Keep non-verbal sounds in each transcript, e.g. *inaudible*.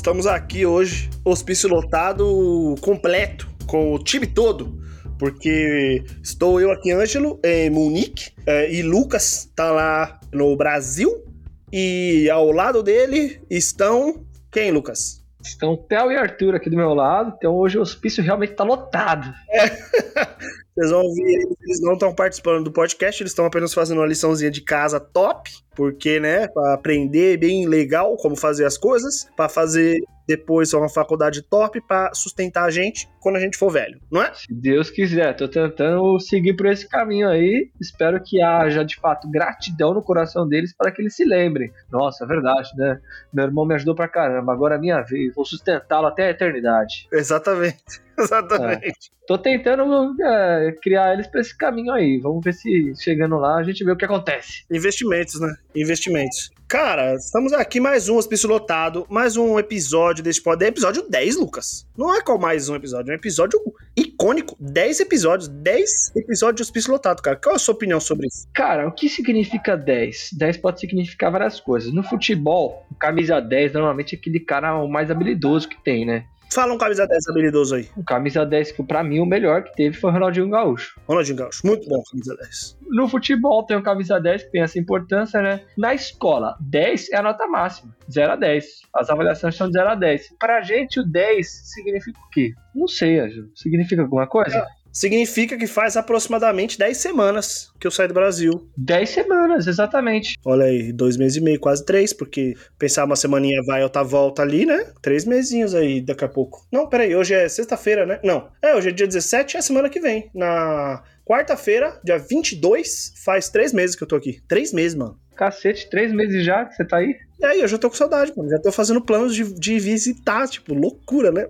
Estamos aqui hoje, hospício lotado completo, com o time todo. Porque estou eu aqui, Ângelo, em Munique, é, e Lucas tá lá no Brasil. E ao lado dele estão. Quem, Lucas? Estão Theo e Arthur aqui do meu lado, então hoje o hospício realmente tá lotado. É. Vocês vão ouvir, eles não estão participando do podcast, eles estão apenas fazendo uma liçãozinha de casa top, porque, né, para aprender bem legal como fazer as coisas, para fazer depois uma faculdade top para sustentar a gente quando a gente for velho, não é? Se Deus quiser, tô tentando seguir por esse caminho aí. Espero que haja de fato gratidão no coração deles para que eles se lembrem. Nossa, é verdade, né? Meu irmão me ajudou pra caramba, agora é minha vez, vou sustentá-lo até a eternidade. Exatamente. *laughs* Exatamente. É. Tô tentando é, criar eles para esse caminho aí. Vamos ver se chegando lá a gente vê o que acontece. Investimentos, né? Investimentos. Cara, estamos aqui mais um Hospício Lotado, mais um episódio desse pod. É episódio 10, Lucas. Não é qual mais um episódio, é um episódio icônico. 10 episódios, 10 episódios de Hospício Lotado, cara. Qual é a sua opinião sobre isso? Cara, o que significa 10? 10 pode significar várias coisas. No futebol, camisa 10 normalmente é aquele cara o mais habilidoso que tem, né? Fala um camisa 10 habilidoso aí. Um camisa 10 que pra mim o melhor que teve foi o Ronaldinho Gaúcho. Ronaldinho Gaúcho, muito bom camisa 10. No futebol tem o camisa 10 que tem essa importância, né? Na escola, 10 é a nota máxima, 0 a 10. As avaliações são de 0 a 10. Pra gente o 10 significa o quê? Não sei, Ângelo. Significa alguma coisa? É significa que faz aproximadamente 10 semanas que eu saí do Brasil. 10 semanas, exatamente. Olha aí, dois meses e meio, quase três, porque pensar uma semaninha vai, outra volta ali, né? Três mesinhos aí daqui a pouco. Não, peraí, hoje é sexta-feira, né? Não, é, hoje é dia 17, é semana que vem. Na quarta-feira, dia 22, faz três meses que eu tô aqui. Três meses, mano. Cacete, três meses já que você tá aí? E aí, eu já tô com saudade, mano. Já tô fazendo planos de, de visitar, tipo, loucura, né?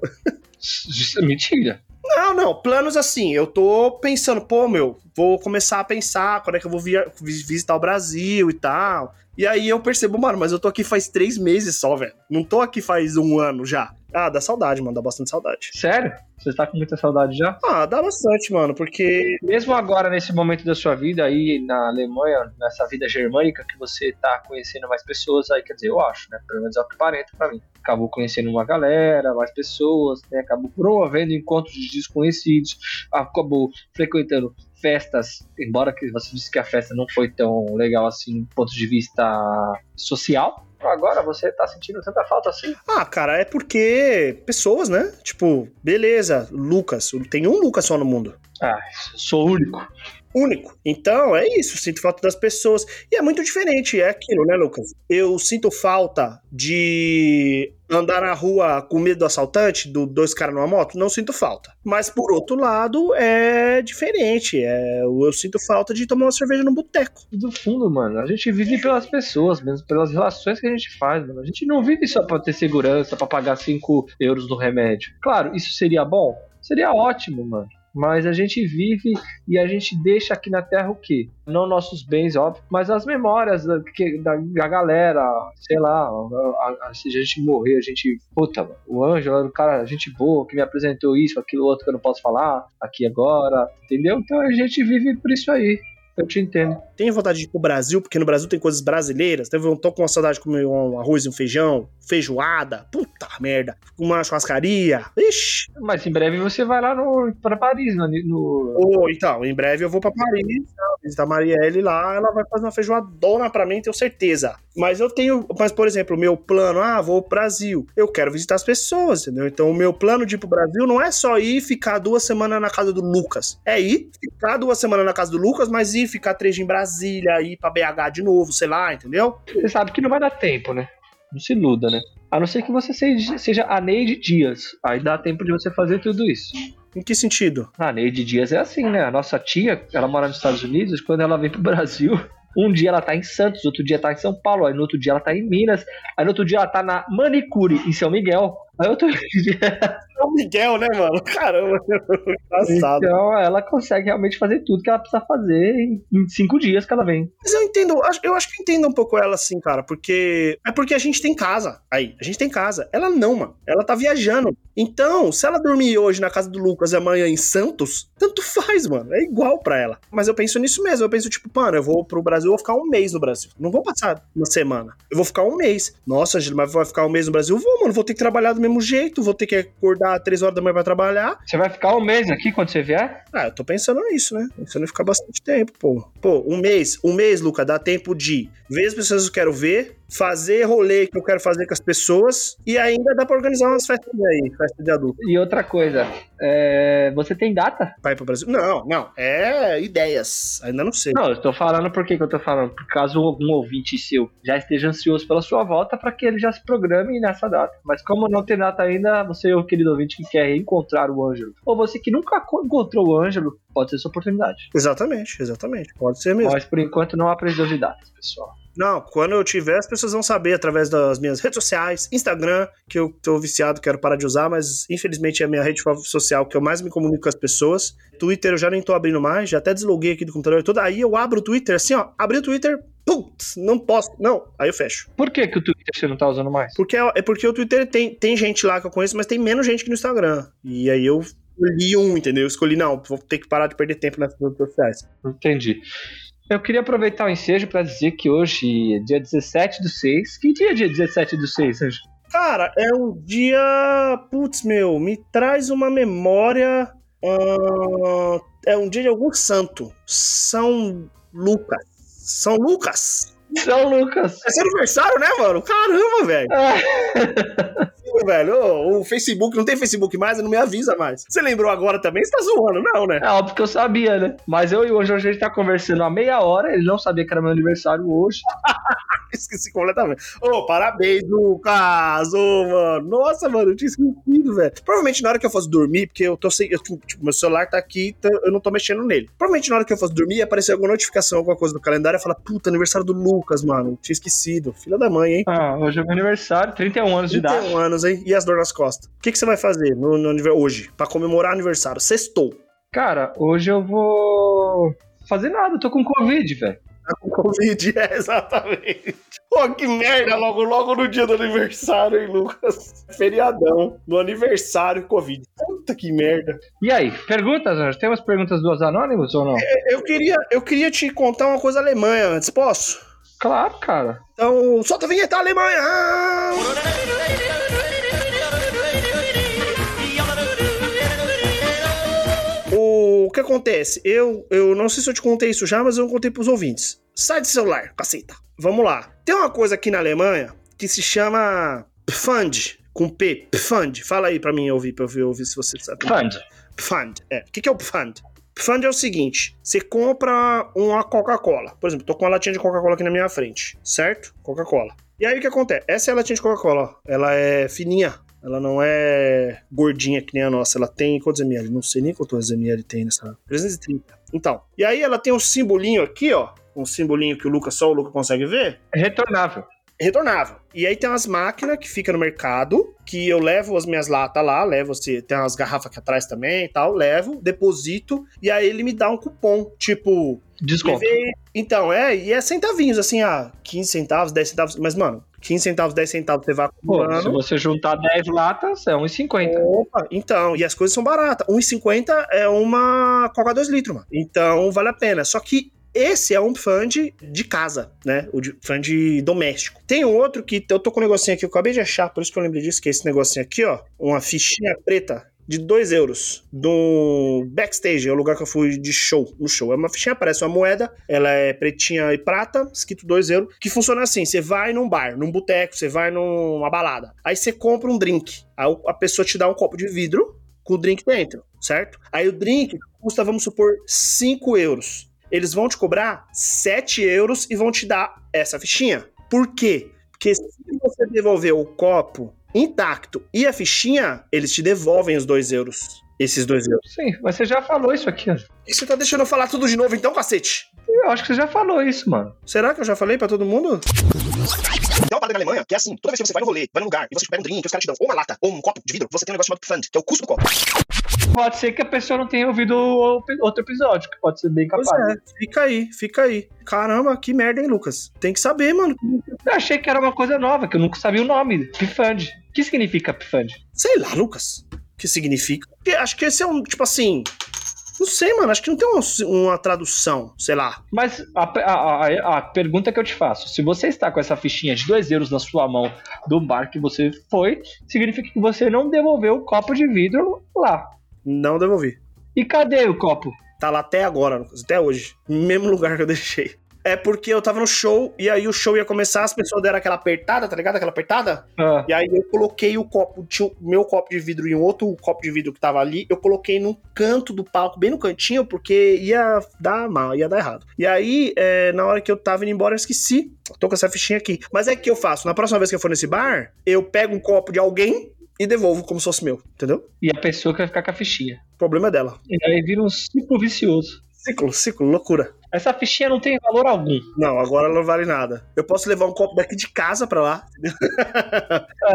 *laughs* Mentira. Não, não, planos assim, eu tô pensando, pô, meu, vou começar a pensar quando é que eu vou via, visitar o Brasil e tal. E aí eu percebo, mano, mas eu tô aqui faz três meses só, velho. Não tô aqui faz um ano já. Ah, dá saudade, mano, dá bastante saudade. Sério? Você tá com muita saudade já? Ah, dá bastante, mano, porque. Mesmo agora, nesse momento da sua vida aí na Alemanha, nessa vida germânica, que você tá conhecendo mais pessoas, aí quer dizer, eu acho, né? Pelo menos é o que parenta pra mim. Acabou conhecendo uma galera, mais pessoas, né? Acabou promovendo encontros de desconhecidos, acabou frequentando festas, embora que você disse que a festa não foi tão legal assim do ponto de vista social, agora você tá sentindo tanta falta assim? Ah, cara, é porque pessoas, né? Tipo, beleza, Lucas, tem um Lucas só no mundo. Ah, sou único único. Então, é isso, sinto falta das pessoas. E é muito diferente, é aquilo, né, Lucas? Eu sinto falta de andar na rua com medo do assaltante, do dois caras numa moto, não sinto falta. Mas por outro lado, é diferente. É, eu sinto falta de tomar uma cerveja no boteco. Do fundo, mano, a gente vive pelas pessoas, mesmo pelas relações que a gente faz, mano. A gente não vive só pra ter segurança, para pagar 5 euros no remédio. Claro, isso seria bom? Seria ótimo, mano. Mas a gente vive e a gente deixa aqui na Terra o quê? Não nossos bens, óbvio, mas as memórias da, da, da galera, sei lá, a, a, se a gente morrer, a gente. Puta, o Ângelo era um cara, gente boa, que me apresentou isso, aquilo outro que eu não posso falar aqui agora, entendeu? Então a gente vive por isso aí. Eu te entendo. Tenho vontade de ir pro Brasil, porque no Brasil tem coisas brasileiras. Eu tô com uma saudade de comer um arroz e um feijão, feijoada. Puta merda. Uma churrascaria. Ixi. Mas em breve você vai lá no, pra Paris, no. no... Oh, então, em breve eu vou pra Paris, visitar a Marielle lá. Ela vai fazer uma feijoadona pra mim, tenho certeza. Mas eu tenho. Mas, por exemplo, meu plano, ah, vou pro Brasil. Eu quero visitar as pessoas, entendeu? Então, o meu plano de ir pro Brasil não é só ir ficar duas semanas na casa do Lucas. É ir, ficar duas semanas na casa do Lucas, mas ir ficar três em Brasília, ir pra BH de novo, sei lá, entendeu? Você sabe que não vai dar tempo, né? Não se iluda, né? A não ser que você seja, seja a Neide Dias. Aí dá tempo de você fazer tudo isso. Em que sentido? A Neide Dias é assim, né? A nossa tia, ela mora nos Estados Unidos, quando ela vem pro Brasil, um dia ela tá em Santos, outro dia tá em São Paulo, aí no outro dia ela tá em Minas, aí no outro dia ela tá na Manicure, em São Miguel. Outro dia São Miguel, né, mano? Caramba, *laughs* engraçado. Então ela consegue realmente fazer tudo que ela precisa fazer em, cinco dias que ela vem. Mas eu entendo, eu acho que eu entendo um pouco ela assim, cara, porque é porque a gente tem casa aí, a gente tem casa. Ela não, mano. Ela tá viajando. Então, se ela dormir hoje na casa do Lucas e amanhã em Santos, tanto faz, mano. É igual pra ela. Mas eu penso nisso mesmo. Eu penso, tipo, mano, eu vou pro Brasil, eu vou ficar um mês no Brasil. Não vou passar uma semana. Eu vou ficar um mês. Nossa, Angela, mas vai ficar um mês no Brasil? Eu vou, mano. Vou ter que trabalhar do mesmo jeito. Vou ter que acordar três horas da manhã pra trabalhar. Você vai ficar um mês aqui quando você vier? Ah, eu tô pensando nisso, né? Pensando em ficar bastante tempo, pô. Pô, um mês, um mês, Luca, dá tempo de ver as pessoas que eu quero ver, fazer rolê que eu quero fazer com as pessoas e ainda dá pra organizar umas festas aí, festa de adulto. E outra coisa, é... você tem data? Vai pro Brasil? Não, não. É ideias. Ainda não sei. Não, eu tô falando por que, eu tô falando? Por caso algum ouvinte seu já esteja ansioso pela sua volta para que ele já se programe nessa data. Mas como não tem data ainda, você, o querido ouvinte que quer encontrar o Ângelo, ou você que nunca encontrou o Ângelo, pode ser sua oportunidade. Exatamente, exatamente. Pode ser mesmo. Mas por enquanto não há previsão de datas, pessoal. Não, quando eu tiver, as pessoas vão saber através das minhas redes sociais, Instagram, que eu tô viciado, quero parar de usar, mas infelizmente é a minha rede social que eu mais me comunico com as pessoas. Twitter eu já nem tô abrindo mais, já até desloguei aqui do computador todo. Aí eu abro o Twitter assim, ó, abri o Twitter, putz, não posso, não, aí eu fecho. Por que, que o Twitter você não tá usando mais? Porque é, é porque o Twitter tem, tem gente lá que eu conheço, mas tem menos gente que no Instagram. E aí eu escolhi um, entendeu? Eu escolhi, não, vou ter que parar de perder tempo nas redes sociais. Entendi. Eu queria aproveitar o ensejo para dizer que hoje é dia 17 do 6. Que dia é dia 17 do 6, Anjo? Cara, é um dia. Putz, meu, me traz uma memória. Uh, é um dia de algum santo. São Lucas. São Lucas. São Lucas. É seu aniversário, né, mano? Caramba, velho. *laughs* velho. Ô, o Facebook, não tem Facebook mais, não me avisa mais. Você lembrou agora também? Você tá zoando, não, né? É óbvio que eu sabia, né? Mas eu e o Jorge a gente tá conversando há meia hora, ele não sabia que era meu aniversário hoje. *laughs* Esqueci completamente. Ô, oh, parabéns, Lucas! Ô, oh, mano. Nossa, mano, eu tinha esquecido, velho. Provavelmente na hora que eu fosse dormir, porque eu tô sem. Eu, tipo, meu celular tá aqui, então eu não tô mexendo nele. Provavelmente na hora que eu fosse dormir, ia aparecer alguma notificação, alguma coisa do calendário e falar, puta, aniversário do Lucas, mano. Tinha esquecido. Filha da mãe, hein? Ah, hoje é meu aniversário, 31 anos 31 de idade. 31 anos, hein? E as dor nas costas? O que, que você vai fazer no, no hoje, pra comemorar aniversário? Sextou. Cara, hoje eu vou fazer nada, eu tô com Covid, velho. Tá com Covid, *laughs* é, exatamente. Pô, que merda, logo, logo no dia do aniversário, hein, Lucas? Feriadão, no aniversário, Covid. Puta que merda. E aí, perguntas, Anjo? Tem umas perguntas dos anônimos ou não? É, eu, queria, eu queria te contar uma coisa Alemanha antes, posso? Claro, cara. Então, solta a vinheta Alemanha! *laughs* o que acontece? Eu, eu não sei se eu te contei isso já, mas eu contei pros ouvintes. Sai do celular, caceta. Vamos lá. Tem uma coisa aqui na Alemanha que se chama Pfand, com P. Pfand. Fala aí pra mim ouvir, pra eu ouvir se você sabe. Pfand. Pfand, é. O que, que é o Pfand? Pfand é o seguinte: você compra uma Coca-Cola. Por exemplo, tô com uma latinha de Coca-Cola aqui na minha frente, certo? Coca-Cola. E aí o que acontece? Essa é a latinha de Coca-Cola, ela é fininha, ela não é gordinha que nem a nossa. Ela tem quantos ml? Não sei nem quantos ml tem nessa. 330. Então. E aí ela tem um simbolinho aqui, ó. Um simbolinho que o Lucas, só o Lucas consegue ver. É retornável. Retornável. E aí tem umas máquinas que fica no mercado, que eu levo as minhas latas lá, levo, assim, tem umas garrafas aqui atrás também e tal, levo, deposito, e aí ele me dá um cupom, tipo... Desconto. Levei... Então, é, e é centavinhos, assim, ah, 15 centavos, 10 centavos, mas, mano, 15 centavos, 10 centavos você vai acumulando. Pô, se você juntar 10 latas, é 1,50. Opa, então, e as coisas são baratas. 1,50 é uma Coca 2 litros, mano. Então, vale a pena. Só que esse é um fund de casa, né? O fund doméstico. Tem um outro que eu tô com um negocinho aqui, eu acabei de achar, por isso que eu lembrei disso, que é esse negocinho aqui, ó. Uma fichinha preta de 2 euros do backstage, é o lugar que eu fui de show, no show. É uma fichinha, parece uma moeda, ela é pretinha e prata, escrito 2 euros, que funciona assim: você vai num bar, num boteco, você vai numa balada, aí você compra um drink, aí a pessoa te dá um copo de vidro com o drink dentro, certo? Aí o drink custa, vamos supor, 5 euros. Eles vão te cobrar 7 euros e vão te dar essa fichinha. Por quê? Porque se você devolver o copo intacto e a fichinha, eles te devolvem os 2 euros. Esses 2 euros. Sim, mas você já falou isso aqui. E você tá deixando eu falar tudo de novo então, cacete? Eu acho que você já falou isso, mano. Será que eu já falei pra todo mundo? Parada na Alemanha que é assim: toda vez que você vai no rolê, vai no lugar e você pega um drink, os caras te dão ou uma lata ou um copo de vidro, você tem um negócio chamado fund, que é o custo do copo. Pode ser que a pessoa não tenha ouvido o outro episódio, que pode ser bem Pois capaz. é, fica aí, fica aí. Caramba, que merda, hein, Lucas? Tem que saber, mano. Eu achei que era uma coisa nova, que eu nunca sabia o nome. Pifund. O que significa Pifund? Sei lá, Lucas. O que significa? Porque Acho que esse é um, tipo assim. Não sei, mano. Acho que não tem um- uma tradução, sei lá. Mas a, a- a- a pergunta que eu te faço: se você está com essa fichinha de 2 euros na sua mão do bar que você foi, significa que você não devolveu o copo de vidro lá. Não devolvi. E cadê o copo? Tá lá até agora. Até hoje. Mesmo lugar que eu deixei. É porque eu tava no show e aí o show ia começar, as pessoas deram aquela apertada, tá ligado? Aquela apertada. Ah, E aí eu coloquei o copo, tinha o meu copo de vidro e um outro copo de vidro que tava ali, eu coloquei num canto do palco, bem no cantinho, porque ia dar mal, ia dar errado. E aí, é, na hora que eu tava indo embora, eu esqueci. Tô com essa fichinha aqui. Mas é que eu faço, na próxima vez que eu for nesse bar, eu pego um copo de alguém e devolvo como se fosse meu, entendeu? e a pessoa que vai ficar com a fichinha. O problema é dela. E aí vira um ciclo vicioso. Ciclo, ciclo, loucura. Essa fichinha não tem valor algum. Não, agora ela não vale nada. Eu posso levar um copo daqui de casa pra lá.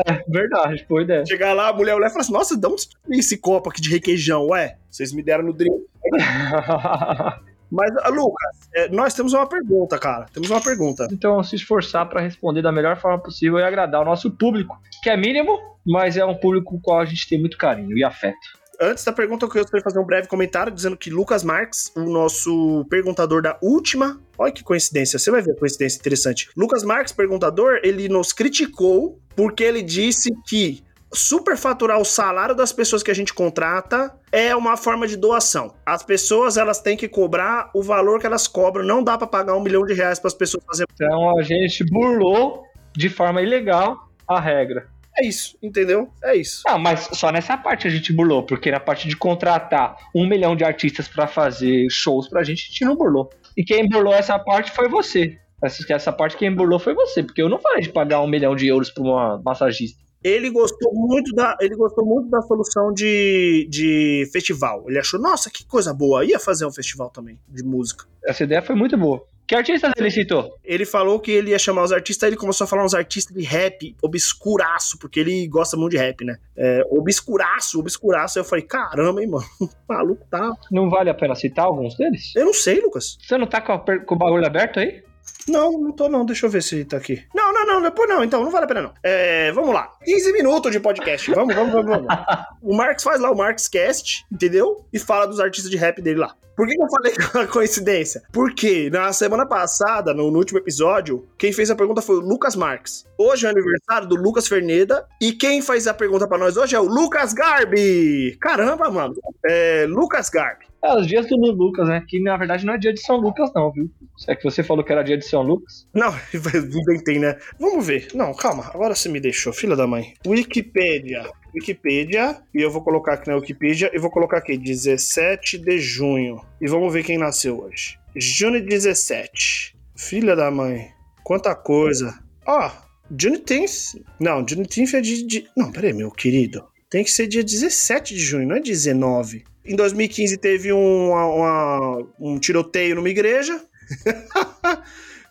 É, verdade, boa ideia. Chegar lá, a mulher olhar e falar assim: Nossa, dá uns esse copo aqui de requeijão. Ué, vocês me deram no drink. *laughs* Mas, ah, Lucas, é, nós temos uma pergunta, cara. Temos uma pergunta. então, se esforçar para responder da melhor forma possível e agradar o nosso público, que é mínimo, mas é um público com o qual a gente tem muito carinho e afeto. Antes da pergunta, eu queria fazer um breve comentário dizendo que Lucas Marques, o nosso perguntador da última. Olha que coincidência, você vai ver a coincidência interessante. Lucas Marques, perguntador, ele nos criticou porque ele disse que superfaturar o salário das pessoas que a gente contrata é uma forma de doação. As pessoas elas têm que cobrar o valor que elas cobram. Não dá pra pagar um milhão de reais para as pessoas fazerem. Então, a gente burlou de forma ilegal a regra. É isso, entendeu? É isso. Ah, mas só nessa parte a gente burlou, porque na parte de contratar um milhão de artistas pra fazer shows pra gente, a gente não burlou. E quem burlou essa parte foi você. Essa, essa parte quem burlou foi você, porque eu não falei de pagar um milhão de euros pra uma massagista. Ele gostou muito da, ele gostou muito da solução de, de festival. Ele achou, nossa, que coisa boa. Ia fazer um festival também de música. Essa ideia foi muito boa. Que artistas ele citou? Ele falou que ele ia chamar os artistas, ele começou a falar uns artistas de rap obscuraço, porque ele gosta muito de rap, né? É, obscuraço, obscuraço. Aí eu falei, caramba, hein, mano, *laughs* o maluco tá. Não vale a pena citar alguns deles? Eu não sei, Lucas. Você não tá com, a com o bagulho aberto aí? Não, não tô não, deixa eu ver se tá aqui. Não, não, não, depois não, então, não vale a pena não. É, vamos lá. 15 minutos de podcast, vamos, vamos, vamos, vamos. *laughs* o Marx faz lá o Marx Cast, entendeu? E fala dos artistas de rap dele lá. Por que, eu falei que é uma coincidência? Porque na semana passada, no, no último episódio, quem fez a pergunta foi o Lucas Marques. Hoje é aniversário do Lucas Ferneda. E quem faz a pergunta pra nós hoje é o Lucas Garbi. Caramba, mano. É, Lucas Garbi. É, os dias do Lucas, né? Que na verdade não é dia de São Lucas, não, viu? É que você falou que era dia de São Lucas. Não, *laughs* inventei, né? Vamos ver. Não, calma. Agora você me deixou, filha da mãe. Wikipedia. Wikipedia. E eu vou colocar aqui na Wikipedia. E vou colocar aqui 17 de junho. E vamos ver quem nasceu hoje. Junho 17. Filha da mãe. Quanta coisa. Ó, Juneteenth. Não, Juneteenth é de, de. Não, peraí, meu querido. Tem que ser dia 17 de junho, não é 19. Em 2015 teve um, uma- um tiroteio numa igreja. *laughs*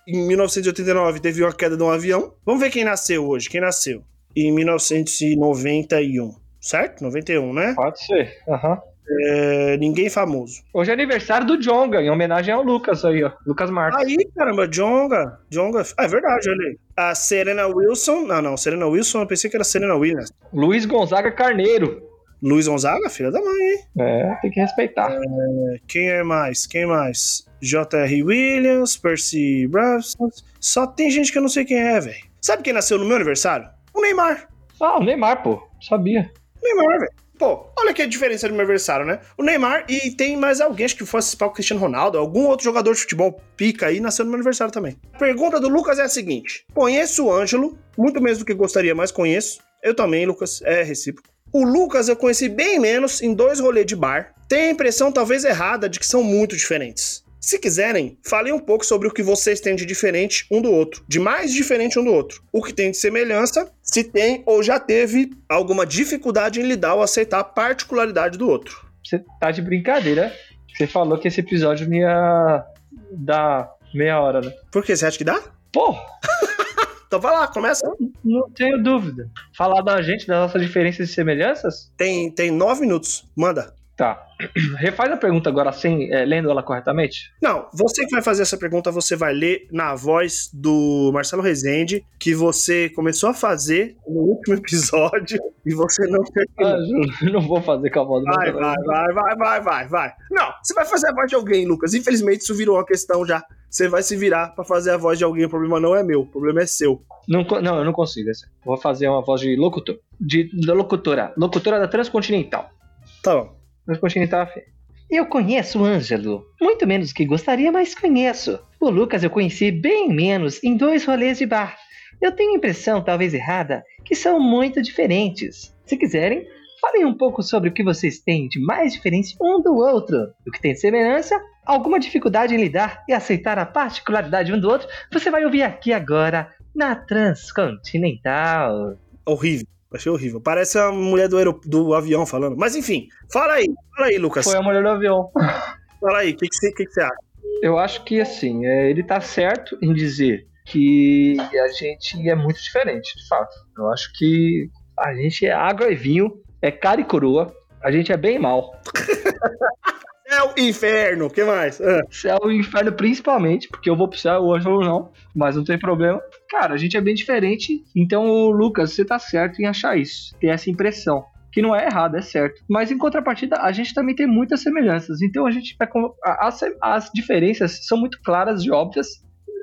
Em 1989 teve uma queda de um avião. Vamos ver quem nasceu hoje. Quem nasceu? Em 1991. Certo? 91, né? Pode ser. Aham. É, ninguém famoso. Hoje é aniversário do Jonga, em homenagem ao Lucas aí, ó. Lucas Marques. Aí, caramba, Jonga. Jonga. Ah, é verdade, olha aí. A Serena Wilson. Não, não, Serena Wilson, eu pensei que era Serena Williams. Luiz Gonzaga Carneiro. Luiz Gonzaga, filha da mãe, hein? É, tem que respeitar. Quem é mais? Quem mais? J.R. Williams, Percy Bravson. Só tem gente que eu não sei quem é, velho. Sabe quem nasceu no meu aniversário? O Neymar. Ah, o Neymar, pô. Sabia. Neymar, velho. Pô, olha que a diferença do meu aniversário, né? O Neymar e tem mais alguém, acho que fosse para o Cristiano Ronaldo, algum outro jogador de futebol pica aí, nasceu no meu aniversário também. A pergunta do Lucas é a seguinte: Conheço o Ângelo, muito menos do que gostaria, mas conheço. Eu também, Lucas, é recíproco. O Lucas eu conheci bem menos em dois rolês de bar. Tenho a impressão, talvez errada, de que são muito diferentes. Se quiserem, falem um pouco sobre o que vocês têm de diferente um do outro, de mais diferente um do outro. O que tem de semelhança, se tem ou já teve alguma dificuldade em lidar ou aceitar a particularidade do outro. Você tá de brincadeira. Você falou que esse episódio não ia, dá meia hora, né? Por quê? Você acha que dá? Pô, *laughs* Então vai lá, começa. não tenho dúvida. Falar da gente, das nossas diferenças e semelhanças? Tem, tem nove minutos. Manda. Tá. *clears throat* Refaz a pergunta agora sem é, lendo ela corretamente. Não, você que vai fazer essa pergunta, você vai ler na voz do Marcelo Rezende, que você começou a fazer no último *laughs* episódio e você não terminou. Ah, *laughs* não vou fazer com a voz do Vai, vai, vai, vai, vai, vai, vai. Não, você vai fazer a voz de alguém, Lucas. Infelizmente, isso virou uma questão já. Você vai se virar pra fazer a voz de alguém. O problema não é meu, o problema é seu. Não, não, eu não consigo. Vou fazer uma voz de locutor. De, da locutora. Locutora da Transcontinental. Tá bom. Transcontinental FM. Eu conheço o Ângelo. Muito menos que gostaria, mas conheço. O Lucas eu conheci bem menos em dois rolês de bar. Eu tenho a impressão, talvez errada, que são muito diferentes. Se quiserem, falem um pouco sobre o que vocês têm de mais diferente um do outro. O que tem de semelhança, alguma dificuldade em lidar e aceitar a particularidade um do outro, você vai ouvir aqui agora na Transcontinental. Horrível. Achei horrível. Parece a mulher do, aero- do avião falando. Mas enfim, fala aí. Fala aí, Lucas. Foi a mulher do avião. *laughs* Fala aí, o que, que, você, que, que você acha? Eu acho que assim, é, ele tá certo em dizer que a gente é muito diferente, de fato. Eu acho que a gente é água e vinho, é cara e coroa, a gente é bem mal. *laughs* Céu e inferno, o que mais? Ah, Céu e inferno principalmente, porque eu vou pro céu hoje ou não, mas não tem problema. Cara, a gente é bem diferente, então, Lucas, você tá certo em achar isso, ter essa impressão. Que não é errado, é certo. Mas em contrapartida, a gente também tem muitas semelhanças. Então a gente a- As, as diferenças são muito claras e óbvias.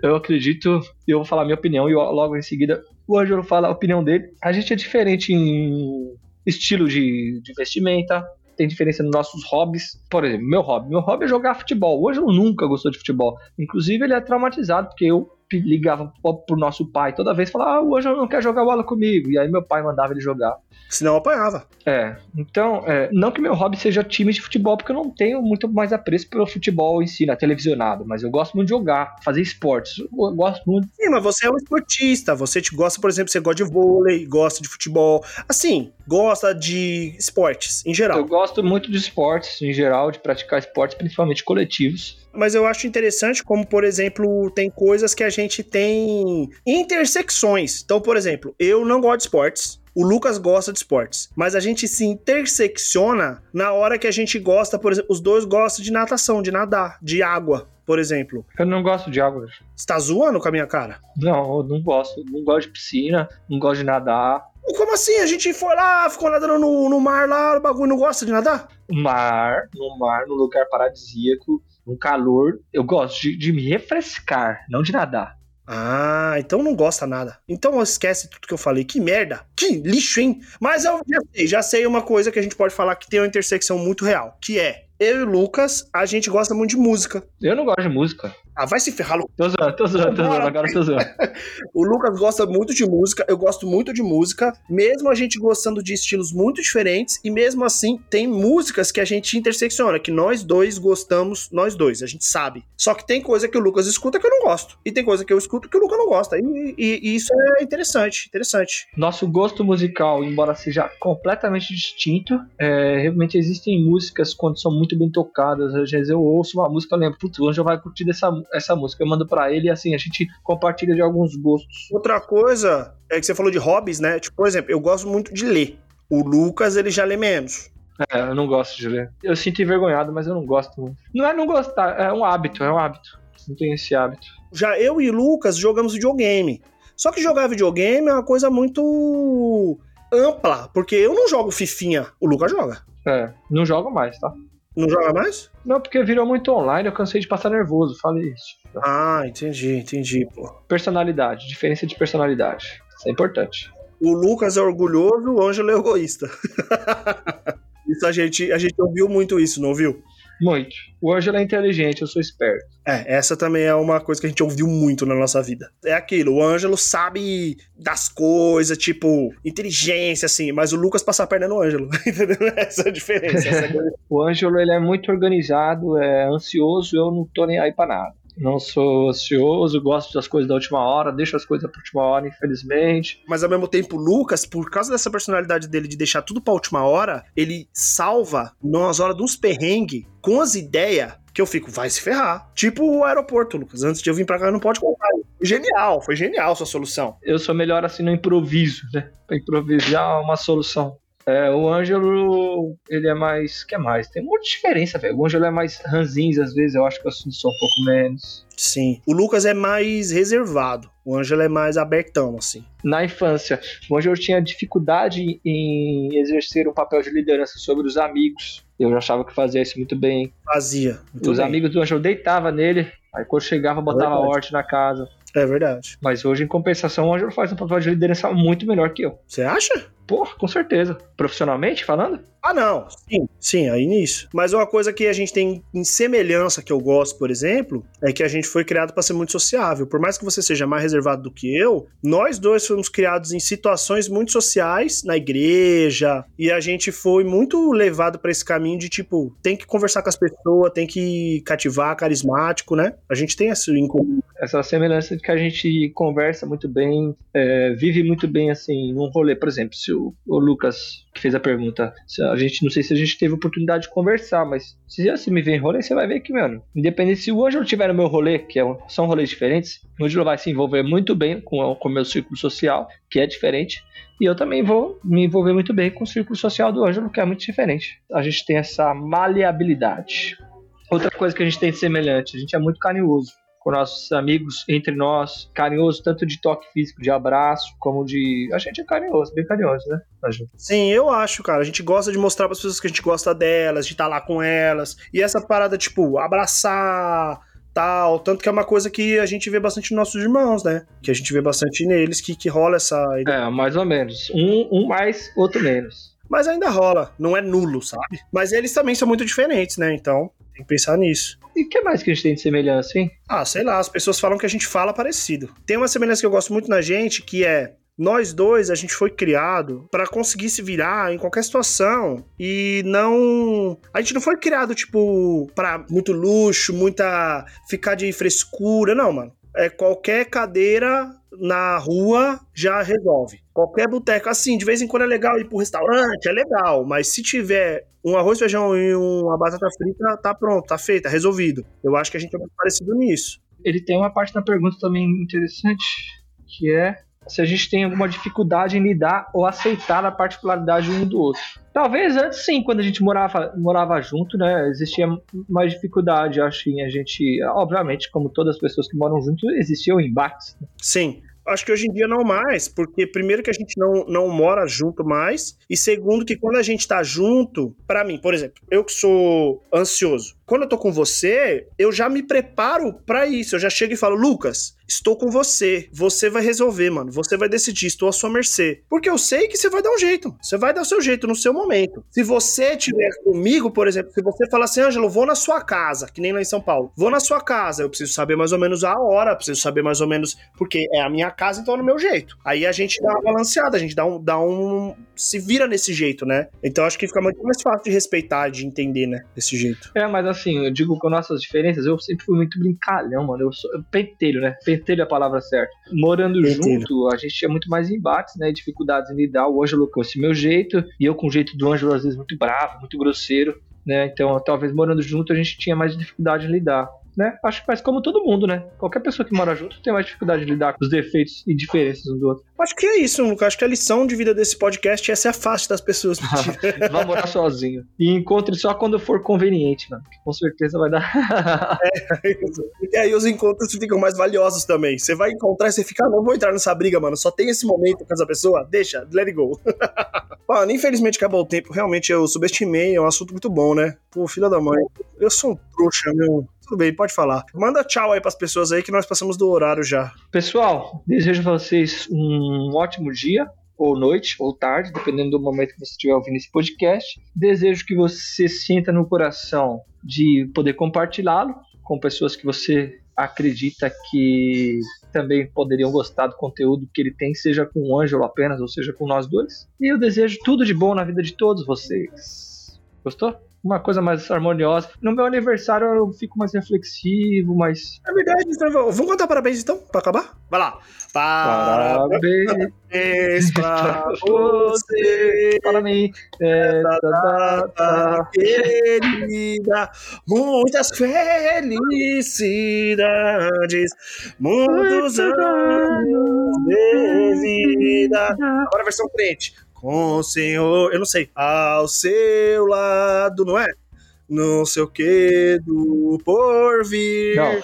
Eu acredito, eu vou falar minha opinião e logo em seguida o Ângelo fala a opinião dele. A gente é diferente em estilo de, de vestimenta, tem diferença nos nossos hobbies. Por exemplo, meu hobby. Meu hobby é jogar futebol. O Ângelo nunca gostou de futebol. Inclusive, ele é traumatizado, porque eu ligava pro nosso pai toda vez e falava: Ah, o Ângelo não quer jogar bola comigo. E aí meu pai mandava ele jogar. Senão eu apanhava. É, então, é, não que meu hobby seja time de futebol, porque eu não tenho muito mais apreço pelo futebol em si, na televisionado, mas eu gosto muito de jogar, fazer esportes. Eu gosto muito. Sim, mas você é um esportista. Você te gosta, por exemplo, você gosta de vôlei, gosta de futebol. Assim, gosta de esportes em geral. Eu gosto muito de esportes em geral, de praticar esportes, principalmente coletivos. Mas eu acho interessante como, por exemplo, tem coisas que a gente tem intersecções. Então, por exemplo, eu não gosto de esportes. O Lucas gosta de esportes, mas a gente se intersecciona na hora que a gente gosta, por exemplo, os dois gostam de natação, de nadar, de água, por exemplo. Eu não gosto de água. Você tá zoando com a minha cara? Não, eu não gosto. Não gosto de piscina, não gosto de nadar. Como assim? A gente foi lá, ficou nadando no, no mar lá, o bagulho não gosta de nadar? Mar, no mar, no lugar paradisíaco, no calor. Eu gosto de, de me refrescar, não de nadar. Ah, então não gosta nada. Então esquece tudo que eu falei. Que merda. Que lixo, hein? Mas eu já sei, já sei uma coisa que a gente pode falar que tem uma intersecção muito real, que é eu e o Lucas, a gente gosta muito de música. Eu não gosto de música. Ah, vai se ferrar, Lucas. Tô zoando, tô zoando, tô zoando, agora tô zoando. *laughs* O Lucas gosta muito de música, eu gosto muito de música, mesmo a gente gostando de estilos muito diferentes, e mesmo assim tem músicas que a gente intersecciona, que nós dois gostamos, nós dois, a gente sabe. Só que tem coisa que o Lucas escuta que eu não gosto, e tem coisa que eu escuto que o Lucas não gosta, e, e- e isso é interessante, interessante. Nosso gosto musical, embora seja completamente distinto, é, realmente existem músicas quando são muito bem tocadas. Às vezes eu ouço uma música, eu lembro, putz, o Anjo vai curtir essa, essa música. Eu mando pra ele e assim, a gente compartilha de alguns gostos. Outra coisa é que você falou de hobbies, né? Tipo, por exemplo, eu gosto muito de ler. O Lucas, ele já lê menos. É, eu não gosto de ler. Eu sinto envergonhado, mas eu não gosto muito. Não é não gostar, é um hábito, é um hábito. Não tenho esse hábito. Já eu e o Lucas jogamos videogame. Só que jogar videogame é uma coisa muito ampla, porque eu não jogo fifinha, o Lucas joga. É, não jogo mais, tá? Não joga mais? Não, porque virou muito online, eu cansei de passar nervoso, falei isso. Ah, entendi, entendi, pô. Personalidade, diferença de personalidade. Isso é importante. O Lucas é orgulhoso, o Ângelo é egoísta. *laughs* isso a gente, a gente ouviu muito isso, não ouviu? Muito. O Ângelo é inteligente, eu sou esperto. É, essa também é uma coisa que a gente ouviu muito na nossa vida. É aquilo, o Ângelo sabe das coisas, tipo, inteligência, assim, mas o Lucas passa a perna no Ângelo, *laughs* entendeu? Essa é a diferença. Essa. *laughs* O Ângelo, ele é muito organizado, é ansioso, eu não tô nem aí pra nada. Não sou ansioso, gosto das coisas da última hora, deixo as coisas pra última hora, infelizmente. Mas ao mesmo tempo, o Lucas, por causa dessa personalidade dele de deixar tudo pra última hora, ele salva nas horas de uns perrengues com as ideias que eu fico, vai se ferrar. Tipo o aeroporto, Lucas. Antes de eu vir pra cá, não pode contar. Genial, foi genial sua solução. Eu sou melhor assim no improviso, né? Pra improvisar uma solução. É, o Ângelo, ele é mais. que é mais? Tem muita diferença, velho. O Ângelo é mais ranzinho, às vezes eu acho que eu sou um pouco menos. Sim. O Lucas é mais reservado. O Ângelo é mais abertão, assim. Na infância, o Ângelo tinha dificuldade em exercer um papel de liderança sobre os amigos. Eu achava que fazia isso muito bem. Fazia. Muito os bem. amigos do Ângelo deitavam nele, aí quando chegava, botava Verdade. horte na casa. É verdade. Mas hoje, em compensação, o Ângelo faz um papel de liderança muito melhor que eu. Você acha? Pô, com certeza. Profissionalmente falando? Ah, não. Sim, sim, aí nisso. Mas uma coisa que a gente tem em semelhança que eu gosto, por exemplo, é que a gente foi criado para ser muito sociável. Por mais que você seja mais reservado do que eu, nós dois fomos criados em situações muito sociais, na igreja, e a gente foi muito levado para esse caminho de tipo, tem que conversar com as pessoas, tem que cativar, carismático, né? A gente tem isso em comum. essa semelhança de que a gente conversa muito bem, é, vive muito bem assim, num rolê, por exemplo, se o, o Lucas que fez a pergunta, se a gente não sei se a gente teve oportunidade de conversar, mas se você me vê em rolê, você vai ver que, mano, independente se o Ângelo tiver no meu rolê, que é um- são rolês diferentes, o Ângelo vai se envolver muito bem com o meu círculo social, que é diferente, e eu também vou me envolver muito bem com o círculo social do Ângelo, que é muito diferente. A gente tem essa maleabilidade. Outra coisa que a gente tem de semelhante, a gente é muito carinhoso com nossos amigos, entre nós, carinhoso tanto de toque físico, de abraço, como de. A gente é carinhoso, bem carinhoso, né? Sim, eu acho, cara. A gente gosta de mostrar para as pessoas que a gente gosta delas, de estar lá com elas. E essa parada, tipo, abraçar, tal. Tanto que é uma coisa que a gente vê bastante nos nossos irmãos, né? Que a gente vê bastante neles, que, que rola essa. É, mais ou menos. Um, um mais, outro menos. Mas ainda rola, não é nulo, sabe? Mas eles também são muito diferentes, né? Então, tem que pensar nisso. E o que mais que a gente tem de semelhança, hein? Ah, sei lá, as pessoas falam que a gente fala parecido. Tem uma semelhança que eu gosto muito na gente, que é nós dois, a gente foi criado pra conseguir se virar em qualquer situação e não, a gente não foi criado tipo pra muito luxo, muita ficar de frescura, não, mano. É qualquer cadeira na rua já resolve. Qualquer boteco, assim, de vez em quando é legal ir pro restaurante, é legal, mas se tiver um arroz, feijão e uma batata frita, tá pronto, tá feito, tá resolvido. Eu acho que a gente é muito parecido nisso. Ele tem uma parte na pergunta também interessante, que é se a gente tem alguma dificuldade em lidar ou aceitar a particularidade um do outro. Talvez antes sim, quando a gente morava, morava junto, né, existia mais dificuldade, acho, em a gente, obviamente, como todas as pessoas que moram junto, existiam embates. né? Sim. Acho que hoje em dia não mais, porque primeiro que a gente não, não mora junto mais, e segundo que quando a gente tá junto, pra mim, por exemplo, eu que sou ansioso, quando eu tô com você, eu já me preparo pra isso, eu já chego e falo, Lucas, estou com você, você vai resolver, mano, você vai decidir, estou à sua mercê. Porque eu sei que você vai dar um jeito, você vai dar o seu jeito no seu momento. Se você tiver comigo, por exemplo, se você falar assim, Ângelo, vou na sua casa, que nem lá em São Paulo, vou na sua casa, eu preciso saber mais ou menos a hora, preciso saber mais ou menos, porque é a minha casa, então é no meu jeito. Aí a gente dá uma balanceada, a gente dá um, dá um se vira nesse jeito, né? Então acho que fica muito mais fácil de respeitar, de entender, né? Desse jeito. É, mas assim, eu digo com nossas diferenças, eu sempre fui muito brincalhão, mano. Eu sou pentelho, né? Pentelho é a palavra certa. Morando Pentelho. junto, a gente tinha muito mais embates, né? Dificuldades em lidar. O Ângelo com esse meu jeito, e eu com o jeito do Ângelo, às vezes, muito bravo, muito grosseiro, né? Então, talvez morando junto, a gente tinha mais dificuldade em lidar. Né? Acho que faz como todo mundo, né? Qualquer pessoa que mora junto tem mais dificuldade de lidar com os defeitos e diferenças um do outro. Acho que é isso, Lucas. Acho que a lição de vida desse podcast é se afaste das pessoas. *laughs* Vai morar sozinho. E encontre só quando for conveniente, mano. que Com certeza vai dar. *laughs* e aí os encontros ficam mais valiosos também. Você vai encontrar e você fica, ah, não vou entrar nessa briga, mano. Só tem esse momento com essa pessoa. Deixa, let it go. *laughs* mano, infelizmente acabou o tempo. Realmente eu subestimei. É um assunto muito bom, né? Pô, filha da mãe. Eu sou um trouxa, meu. Tudo bem, pode falar. Manda tchau aí pras pessoas aí que nós passamos do horário já. Pessoal, desejo a vocês um ótimo dia, ou noite, ou tarde, dependendo do momento que você estiver ouvindo esse podcast. Desejo que você sinta no coração de poder compartilhá-lo com pessoas que você acredita que também poderiam gostar do conteúdo que ele tem, seja com o Ângelo apenas, ou seja com nós dois. E eu desejo tudo de bom na vida de todos vocês. Gostou? Uma coisa mais harmoniosa. No meu aniversário eu fico mais reflexivo, mais. É verdade, então, vamos cantar parabéns então, pra acabar? Vai lá. Parabéns Parabéns pra você. para mim. É, tá, tá, data querida, muitas felicidades, muitos anos de vida. Agora a versão crente. Com o Senhor, eu não sei, ao seu lado, não é? Não sei o que do porvir. Não.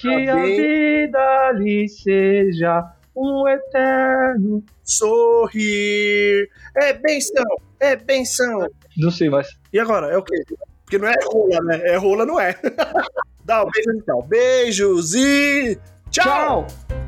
Que a vida lhe seja um eterno. sorrir. É benção, é benção. Não sei, mas. E agora, é o quê? Porque não é rola, né? É rola, não é. *laughs* Dá um beijo então. Beijos e tchau! Tchau!